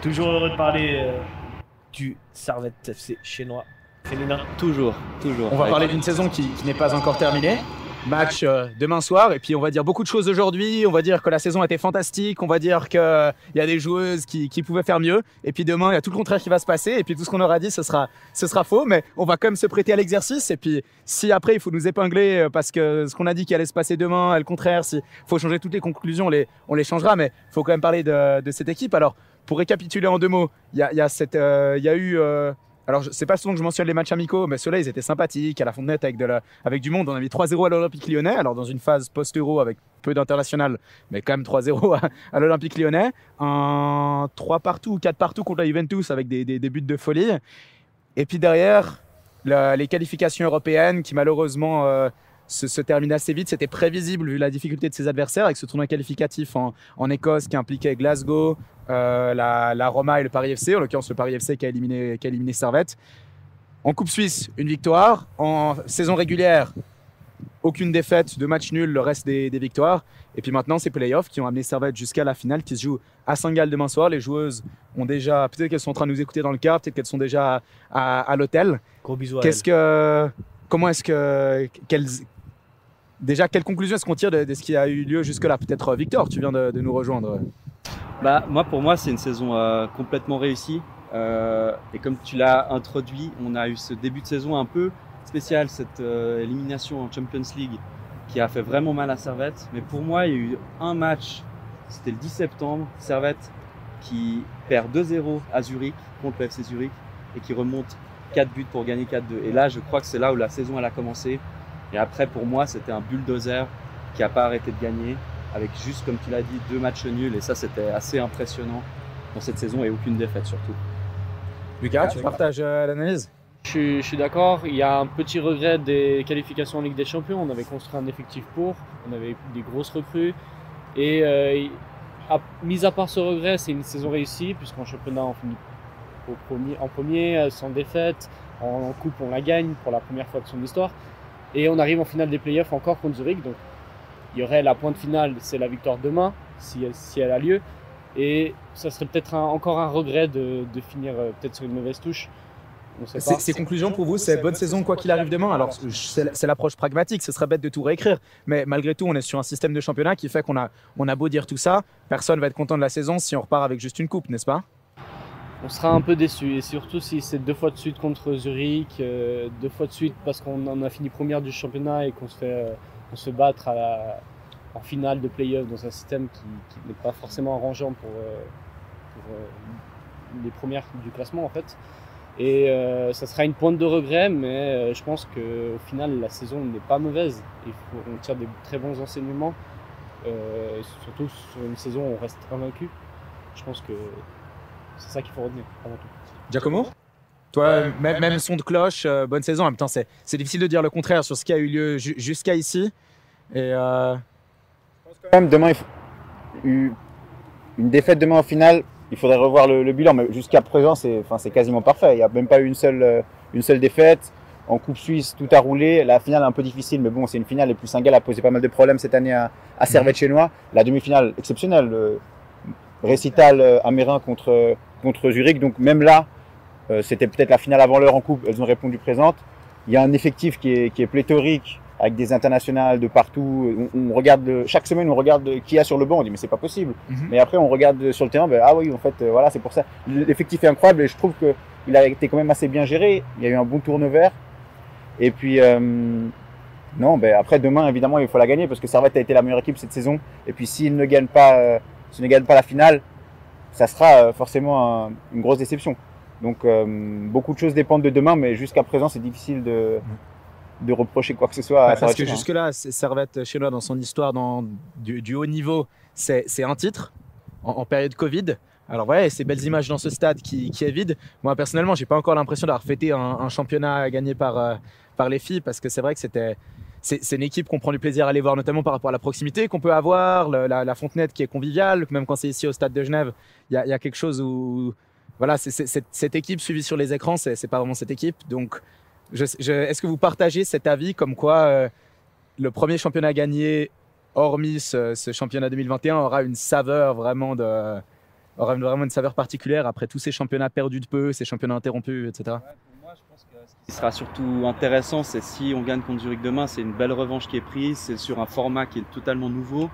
Toujours heureux de parler euh, du Servette FC chinois féminin. Toujours, toujours. On va parler d'une saison qui, qui n'est pas encore terminée. Match euh, demain soir, et puis on va dire beaucoup de choses aujourd'hui. On va dire que la saison a été fantastique. On va dire qu'il y a des joueuses qui, qui pouvaient faire mieux. Et puis demain, il y a tout le contraire qui va se passer. Et puis tout ce qu'on aura dit, ce sera, ce sera faux. Mais on va quand même se prêter à l'exercice. Et puis si après, il faut nous épingler euh, parce que ce qu'on a dit qui allait se passer demain est le contraire, s'il faut changer toutes les conclusions, on les, on les changera. Mais il faut quand même parler de, de cette équipe. Alors, pour récapituler en deux mots, il y a, euh, y a eu. euh, alors, c'est pas souvent que je mentionne les matchs amicaux, mais ceux-là, ils étaient sympathiques. À la Fontenette, avec, de la- avec du monde, on a mis 3-0 à l'Olympique lyonnais. Alors, dans une phase post-euro avec peu d'international, mais quand même 3-0 à, l'Olympique lyonnais. Un 3 partout, 4 partout contre la Juventus avec des, des- buts de folie. Et puis derrière, les qualifications européennes qui malheureusement euh, se, se terminent assez vite. C'était prévisible vu la difficulté de ses adversaires avec ce tournoi qualificatif en, en Écosse qui impliquait Glasgow, euh, la, la Roma et le Paris FC, en l'occurrence le Paris FC qui a éliminé, qui a éliminé Servette. En Coupe Suisse, une victoire. En saison régulière, aucune défaite, deux matchs nuls, le reste des, des victoires. Et puis maintenant, ces playoffs qui ont amené Servette jusqu'à la finale qui se joue à Saint-Gall demain soir. Les joueuses ont déjà, peut-être qu'elles sont en train de nous écouter dans le car, peut-être qu'elles sont déjà à, à- à l'hôtel. Gros bisous à Qu'est-ce que, comment est-ce que, quelles, déjà, quelles conclusions est-ce qu'on tire de, ce qui a eu lieu jusque-là? Peut-être euh, Victor, tu viens de, nous rejoindre. Bah, moi, pour moi, c'est une saison euh, complètement réussie. Euh, et comme tu l'as introduit, on a eu ce début de saison un peu spécial, cette élimination en Champions League qui a fait vraiment mal à Servette. Mais pour moi, il y a eu un match, c'était le 10 septembre, Servette qui perd 2-0 à Zurich contre le FC Zurich et qui remonte 4 buts pour gagner 4-2. Et là, je crois que c'est là où la saison elle a commencé. Et après, pour moi, c'était un bulldozer qui n'a pas arrêté de gagner avec juste, comme tu l'as dit, deux matchs nuls. Et ça, c'était assez impressionnant dans cette saison et aucune défaite surtout. Lucas, tu partages euh, l'analyse? Je suis, je suis d'accord. Il y a un petit regret des qualifications en Ligue des Champions. On avait construit un effectif pour, on avait des grosses recrues. Et euh, à- mis à part ce regret, c'est une saison réussie, puisqu'en championnat, on finit au premier, en premier, euh, sans défaite. En coupe, on la gagne pour la première fois de son histoire. Et on arrive en finale des playoffs encore contre Zurich. Donc il y aurait la pointe finale, c'est la victoire demain, si, elle- si elle a lieu. Et ça serait peut-être encore un regret de, de finir euh, peut-être sur une mauvaise touche. Ces, conclusions pour vous, c'est bonne saison quoi qu'il arrive demain. Alors c'est c'est l'approche pragmatique, ce serait bête de tout réécrire, mais malgré tout, on est sur un système de championnat qui fait qu'on a, on a beau dire tout ça, personne va être content de la saison si on repart avec juste une coupe, n'est-ce pas? On sera un peu déçu et surtout si c'est deux fois de suite contre Zurich, euh, deux fois de suite parce qu'on en a fini première du championnat et qu'on se fait, euh, on se battre à la- en finale de play-off dans un système qui, n'est pas forcément arrangeant pour, euh, pour, euh, les premières du classement en fait. Et ça sera une pointe de regret, mais je pense qu'au final la saison n'est pas mauvaise. Il faut, on tire des très bons enseignements, surtout sur une saison où on reste invaincu. Je pense que c'est ça qu'il faut retenir avant tout. Giacomo Toi, même, même son de cloche, euh, bonne saison. En même temps, c'est c'est difficile de dire le contraire sur ce qui a eu lieu ju- jusqu'à ici. Et euh, quand même, demain, il faut- une défaite demain en finale, il faudrait revoir le, le bilan. Mais jusqu'à présent, c'est enfin, c'est quasiment parfait. Il n'y a même pas eu une seule, euh, une seule défaite. En Coupe Suisse, tout a roulé. La finale est un peu difficile, mais bon, c'est une finale. Et puis Saint-Gall a posé pas mal de problèmes cette année à, à Servette chinois. La demi-finale exceptionnelle. Récital euh, amérin contre, contre Zurich. Donc même là, euh, c'était peut-être la finale avant l'heure en Coupe. Elles ont répondu présentes. Il y a un effectif qui est, qui est pléthorique avec des internationales de partout. On, on regarde chaque semaine, on regarde qui y a sur le banc. On dit mais c'est pas possible. Mhm. Mais après, on regarde sur le terrain. Ben, ah oui, en fait, euh, voilà, c'est pour ça. L'effectif est incroyable et je trouve que il a été quand même assez bien géré. Il y a eu un bon tourne-vert. Et puis euh, non, ben après demain, évidemment, il faut la gagner parce que Servette a été la meilleure équipe cette saison. Et puis s'il ne gagne pas, euh, s'il ne gagne pas la finale, ça sera euh, forcément un- une grosse déception. Donc euh, beaucoup de choses dépendent de demain, mais jusqu'à présent, c'est difficile de de reprocher quoi que ce soit. à parce que hein. jusque-là, Servette chinois, dans son histoire dans, du, du haut niveau, c'est c'est un titre en, en période Covid. Alors ouais, ces belles images dans ce stade qui, qui est vide. Moi personnellement, j'ai pas encore l'impression d'avoir fêté un, un championnat gagné par, euh, par les filles parce que c'est vrai que c'était c'est une équipe qu'on prend du plaisir à aller voir, notamment par rapport à la proximité qu'on peut avoir, la, Fontenette qui est conviviale, même quand c'est ici au stade de Genève, il y a, quelque chose où voilà, cette, équipe suivie sur les écrans, c'est pas vraiment cette équipe. Donc, est-ce que vous partagez cet avis comme quoi euh, le premier championnat gagné, hormis ce, ce championnat 2021, aura une saveur vraiment de aura vraiment une saveur particulière après tous ces championnats perdus de peu, ces championnats interrompus, etc. Ouais, pour moi, je pense que ce qui sera surtout intéressant, c'est si on gagne contre Zurich demain, c'est une belle revanche qui est prise, c'est sur un format qui est totalement nouveau,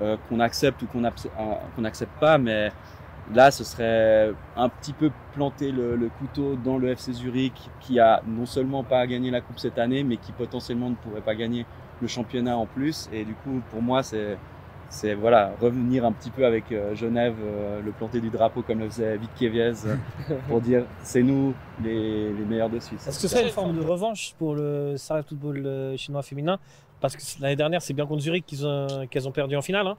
euh, qu'on accepte ou qu'on n'accepte pas, mais là, ce serait un petit peu planter le, couteau dans le FC Zurich, qui a non seulement pas gagné la Coupe cette année, mais qui potentiellement ne pourrait pas gagner le championnat en plus. Et du coup, pour moi, c'est c'est voilà revenir un petit peu avec euh, Genève, euh, le planter du drapeau comme le faisait Vitkeviez, euh, pour dire c'est nous les, les, meilleurs de Suisse. Est-ce que c'est une forme de revanche pour le Sarah Football chinois féminin? Parce que l'année dernière, c'est bien contre Zurich qu'ils ont, qu'elles ont perdu en finale. Hein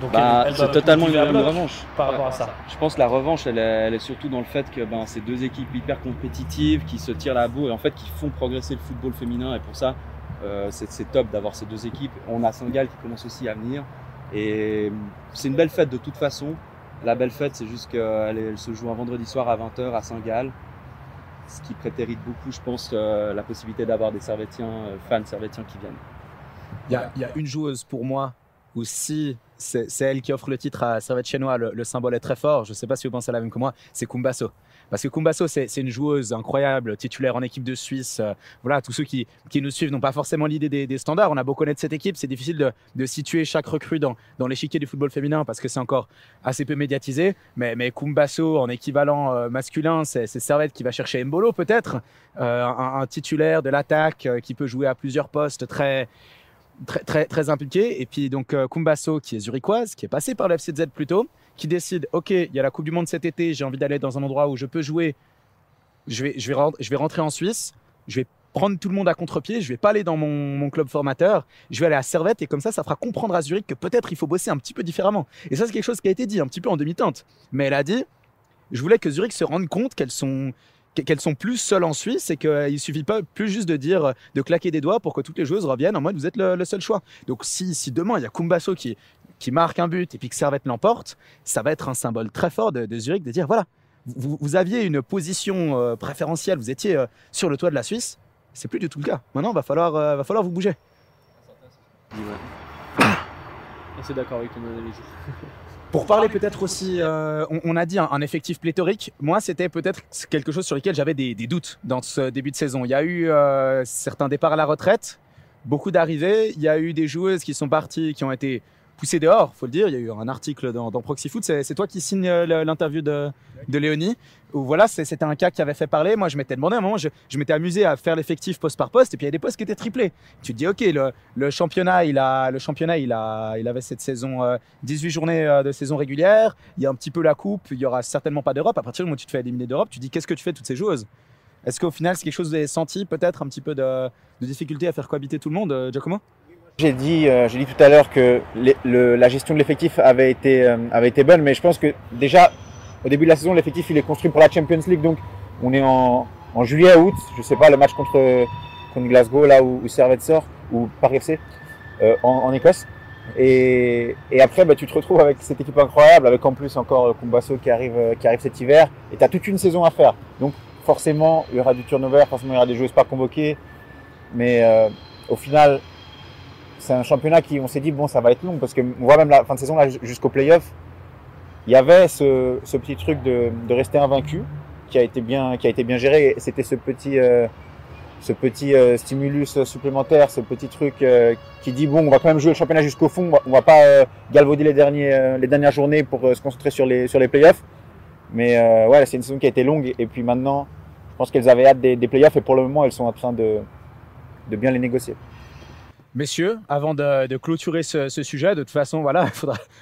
Donc bah, c'est totalement une, une revanche. Par rapport à ça. Je pense que la revanche, elle est, elle est surtout dans le fait que ben, c'est deux équipes hyper compétitives qui se tirent la bourre et en fait qui font progresser le football féminin. Et pour ça, euh, c'est top d'avoir ces deux équipes. On a Saint-Gall qui commence aussi à venir. Et c'est une belle fête de toute façon. La belle fête, c'est juste qu'elle elle se joue un vendredi soir à 20h à Saint-Gall. Ce qui prétérite beaucoup, je pense, euh, la possibilité d'avoir des Servétiens, euh, fans Servétiens qui viennent. Il y, a une joueuse pour moi où si c'est elle qui offre le titre à Servette Chinois, le, le, symbole est très fort. Je ne sais pas si vous pensez la même que moi, c'est Kumbaso. Parce que Kumbaso, c'est une joueuse incroyable, titulaire en équipe de Suisse. Euh, voilà, tous ceux qui, nous suivent n'ont pas forcément l'idée des, standards. On a beau connaître cette équipe, c'est difficile de, situer chaque recrue dans, l'échiquier du football féminin parce que c'est encore assez peu médiatisé. Mais, Kumbaso, en équivalent euh, masculin, c'est Servette qui va chercher Mbolo peut-être, euh, un, titulaire de l'attaque qui peut jouer à plusieurs postes très très, très, impliqué. Et puis donc Kumbaso, qui est zurichoise, qui est passé par le FCZ plus tôt, qui décide, OK, il y a la Coupe du Monde cet été, j'ai envie d'aller dans un endroit où je peux jouer, je vais, je vais, je vais rentrer en Suisse, je vais prendre tout le monde à contre-pied, je vais pas aller dans mon, mon, club formateur, je vais aller à Servette et comme ça, ça fera comprendre à Zurich que peut-être il faut bosser un petit peu différemment. Et ça, c'est quelque chose qui a été dit un petit peu en demi-teinte. Mais elle a dit, je voulais que Zurich se rende compte qu'elles sont qu'elles sont plus seules en Suisse et qu'il suffit pas plus juste de dire, de claquer des doigts pour que toutes les joueuses reviennent en mode vous êtes le, seul choix. Donc si, si demain il y a Kumbaso qui, qui marque un but et puis que Servette l'emporte, ça va être un symbole très fort de, de Zurich de dire voilà, vous, vous, aviez une position euh, préférentielle, vous étiez euh, sur le toit de la Suisse, c'est plus du tout le cas. Maintenant, va falloir, euh, va falloir vous bouger. Assez d'accord avec ton analyse. Pour parler peut-être aussi, euh, on, on, a dit un, un, effectif pléthorique. Moi, c'était peut-être quelque chose sur lequel j'avais des, des, doutes dans ce début de saison. Il y a eu euh, certains départs à la retraite, beaucoup d'arrivées. Il y a eu des joueuses qui sont parties, qui ont été poussées dehors, faut le dire. Il y a eu un article dans, Proxy Foot. C'est toi qui signe l'interview de, Léonie. Où voilà, c'était un cas qui avait fait parler. Moi, je m'étais demandé à un moment, je, m'étais amusé à faire l'effectif poste par poste, et puis il y a des postes qui étaient triplés. Tu te dis, ok, le, championnat, il a, le championnat, il a, il avait cette saison, euh, 18 journées euh, de saison régulière. Il y a un petit peu la coupe. Il y aura certainement pas d'Europe. À partir du moment où tu te fais éliminer d'Europe, tu dis, qu'est-ce que tu fais toutes ces joueuses? Est-ce qu'au final, c'est quelque chose que vous avez senti, peut-être un petit peu de, de, difficulté à faire cohabiter tout le monde, euh, Giacomo? J'ai dit, euh, j'ai dit tout à l'heure que le, la gestion de l'effectif avait été, euh, avait été bonne, mais je pense que déjà au début de la saison, l'effectif il est construit pour la Champions League, donc on est en, en juillet, août, je sais pas, le match contre, contre Glasgow, là où, où Servette sort, ou Paris FC, euh, en, en, Écosse. Et, et après, bah, tu te retrouves avec cette équipe incroyable, avec en plus encore Kumbaso qui arrive, qui arrive cet hiver, et tu as toute une saison à faire. Donc forcément, il y aura du turnover, forcément, il y aura des joueuses pas convoquées, mais euh, au final, c'est un championnat qui, on s'est dit, bon, ça va être long, parce que on voit même la fin de saison là jusqu'au playoff, il y avait ce, petit truc de, rester invaincu qui a été bien, qui a été bien géré. C'était ce petit, euh, ce petit euh, stimulus supplémentaire, ce petit truc euh, qui dit bon, on va quand même jouer le championnat jusqu'au fond. On va pas euh, galvauder les derniers, les dernières journées pour se concentrer sur les, sur les playoffs. Mais ouais, c'est une saison qui a été longue et puis maintenant, je pense qu'elles avaient hâte des, des playoffs et pour le moment, elles sont en train de bien les négocier. Messieurs, avant de, clôturer ce, sujet, de toute façon, voilà, il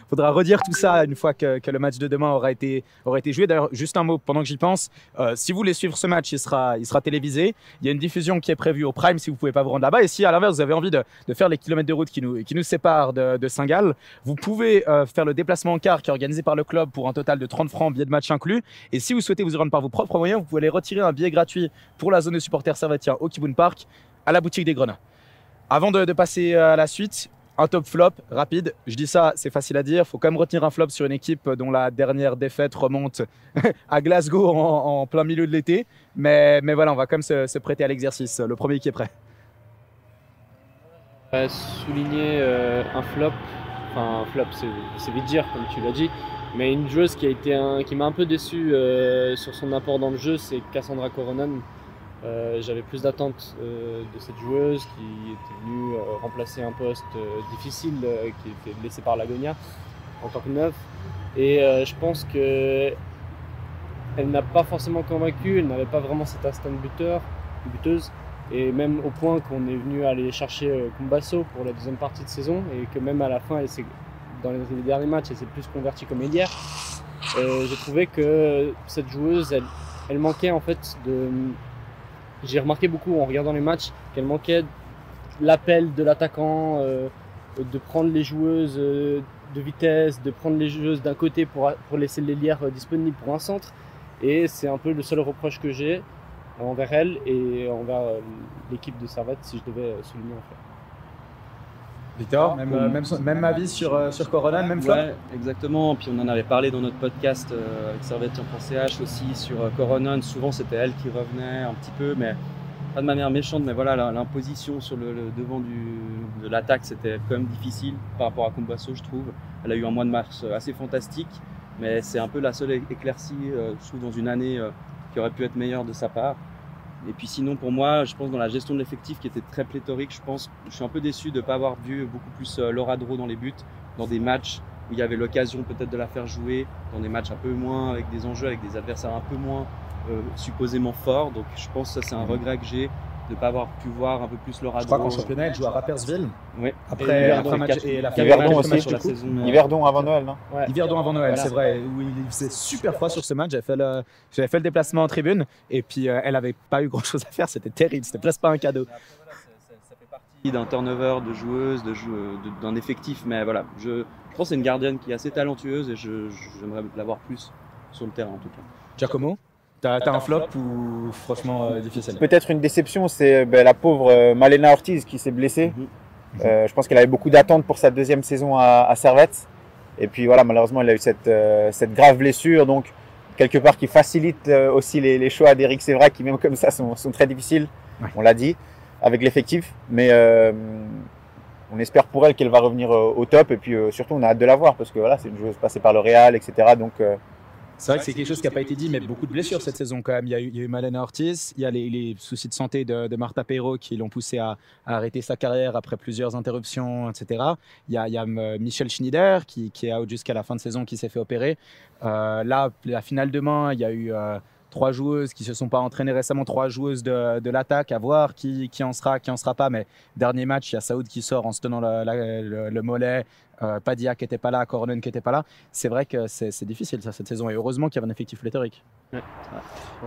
faudra, redire tout ça une fois que, le match de demain aura été, joué. D'ailleurs, juste un mot pendant que j'y pense. Euh, si vous voulez suivre ce match, il sera, télévisé. Il y a une diffusion qui est prévue au Prime si vous pouvez pas vous rendre là-bas. Et si à l'inverse vous avez envie de, faire les kilomètres de route qui nous, séparent de, Saint-Gall, vous pouvez euh, faire le déplacement en car qui est organisé par le club pour un total de 30 francs, billet de match inclus. Et si vous souhaitez vous y rendre par vos propres moyens, vous pouvez aller retirer un billet gratuit pour la zone de supporters servétiens au Kiboun Park à la boutique des Grenats. Avant de, passer à la suite, un top flop rapide. Je dis ça, c'est facile à dire. Il faut quand même retenir un flop sur une équipe dont la dernière défaite remonte à Glasgow en, plein milieu de l'été. Mais, mais, voilà, on va quand même se, prêter à l'exercice. Le premier qui est prêt. Euh, souligner euh, un flop, enfin un flop, c'est vite dire, comme tu l'as dit. Mais une joueuse qui a m'a un peu déçu euh, sur son apport dans le jeu, c'est Cassandra Coronan. Euh, J'avais plus d'attentes euh, de cette joueuse qui était venue euh, remplacer un poste difficile qui était laissé par Lagonia en tant que neuve. Et je pense que elle n'a pas forcément convaincu, elle n'avait pas vraiment cet instinct de buteur, buteuse. Et même au point qu'on est venu aller chercher Kumbasso pour la deuxième partie de saison et que même à la fin, elle dans les, derniers matchs, elle s'est plus convertie comme. Euh, J'ai trouvé que cette joueuse, elle manquait en fait de. J'ai remarqué beaucoup en regardant les matchs qu'elle manquait l'appel de l'attaquant, euh, de prendre les joueuses euh, de vitesse, de prendre les joueuses d'un côté pour, pour laisser l'ailière euh, disponible pour un centre. Et c'est un peu le seul reproche que j'ai envers elle et envers l'équipe de Servette si je devais souligner en fait. Victor, même, euh, même, même avis sur, euh, sur Coronan, même flop Ouais, exactement. Puis on en avait parlé dans notre podcast euh, avec Servette.ch aussi sur euh, Coronan. Souvent c'était elle qui revenait un petit peu, mais pas de manière méchante. Mais voilà, l'imposition sur le, le devant du, de l'attaque, c'était quand même difficile par rapport à Combasso, je trouve. Elle a eu un mois de mars euh, assez fantastique, mais c'est un peu la seule éclaircie, euh, je trouve, dans une année euh, qui aurait pu être meilleure de sa part. Et puis sinon, pour moi, je pense dans la gestion de l'effectif qui était très pléthorique, je pense, je suis un peu déçu de ne pas avoir vu beaucoup plus euh, Laura Dro dans les buts, dans des matchs où il y avait l'occasion peut-être de la faire jouer, dans des matchs un peu moins, avec des enjeux, avec des adversaires un peu moins euh, supposément forts. Donc je pense que ça c'est un regret que j'ai de ne pas avoir pu voir un peu plus Laura Je crois qu'en championnat, elle joue à Rappersville. Ouais. Après, Et après match, et elle a fait Yverdon aussi, sur la du coup. saison. euh, Yverdon avant Noël, non Ouais. Yverdon avant Noël, Voilà. c'est vrai, où il faisait super froid sur ce match. J'avais fait le, j'avais fait le déplacement en tribune et puis euh, elle avait pas eu grand chose à faire. C'était terrible, c'était presque pas un cadeau. D'un turnover de joueuses, de de- d'un effectif, mais voilà, je, je pense que c'est une gardienne qui est assez talentueuse et je- je- j'aimerais l'avoir plus sur le terrain en tout cas. Giacomo, t'as un flop ou franchement euh, difficile Peut-être une déception, c'est ben, la pauvre euh, Malena Ortiz qui s'est blessée. Mhm. Euh, je pense qu'elle avait beaucoup d'attentes pour sa deuxième saison à, à Servette. Et puis voilà, malheureusement, elle a eu cette, euh, cette grave blessure. Donc, quelque part, qui facilite euh, aussi les, les choix d'Eric Sévra, qui même comme ça sont, sont très difficiles. Ouais. On l'a dit, avec l'effectif. Mais euh, on espère pour elle qu'elle va revenir euh, au top. Et puis euh, surtout, on a hâte de la voir parce que voilà, c'est une joueuse passée par le Real, etc. Donc, euh, C'est vrai que c'est quelque chose qui n'a pas été dit, mais beaucoup de blessures cette saison quand même. Il y a eu, il y a eu Malena Ortiz, il y a les, les soucis de santé de, de Marta Peiro qui l'ont poussé à, à arrêter sa carrière après plusieurs interruptions, etc. Il y a, il y a, euh, Michel Schneider qui, qui est out jusqu'à la fin de saison, qui s'est fait opérer. Euh, là, la finale demain, il y a eu euh, trois joueuses qui se sont pas entraînées récemment, trois joueuses de, de l'attaque, à voir qui, qui en sera, qui en sera pas. Mais dernier match, il y a Saoud qui sort en se tenant la- la- le, le mollet. Euh, Padia qui n'était pas là, Coronen qui n'était pas là. C'est vrai que c'est c'est difficile ça cette saison et heureusement qu'il y avait un effectif pléthorique.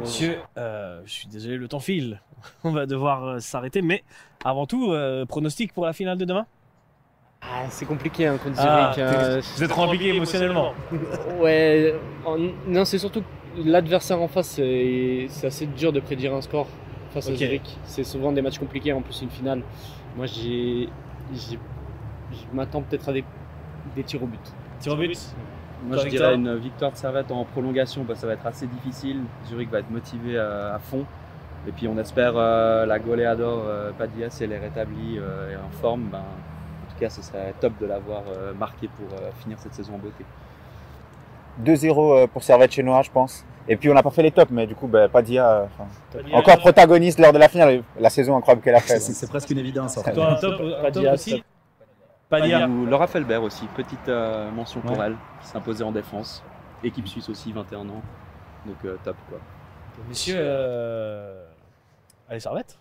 Monsieur, euh, je suis désolé, le temps file. On va devoir euh, s'arrêter, mais avant tout, euh, pronostic pour la finale de demain? Ah, c'est compliqué hein, contre Ah, Zurich. Vous êtes trop impliqué émotionnellement. Ouais, en- non, c'est surtout l'adversaire en face, c'est assez dur de prédire un score face à Zurich. C'est souvent des matchs compliqués, en plus une finale. Moi, j'ai, je m'attends peut-être à des, des tirs au but. Tir au but Moi, je dirais une victoire de Servette en prolongation, parce que ça va être assez difficile. Zurich va être motivé à, à fond. Et puis, on espère euh, la goleador euh, Padilla, si elle est rétablie euh, et en forme, ben, en tout cas, ce serait top de l'avoir euh, marqué pour euh, finir cette saison en beauté. 2-0 euh, pour Servette chez Noah, je pense. Et puis, on n'a pas fait les tops, mais du coup, ben, Padia, euh, Padilla, encore protagoniste lors de la finale. La saison incroyable qu'elle a faite. c'est presque une évidence. En fait. Toi, un top, un top Padilla, aussi. Ou Laura Felbert aussi, petite euh, mention pour Ouais. elle, qui imposée en défense. Équipe suisse aussi, 21 ans. Donc, euh, top quoi. Messieurs, euh... allez, Servette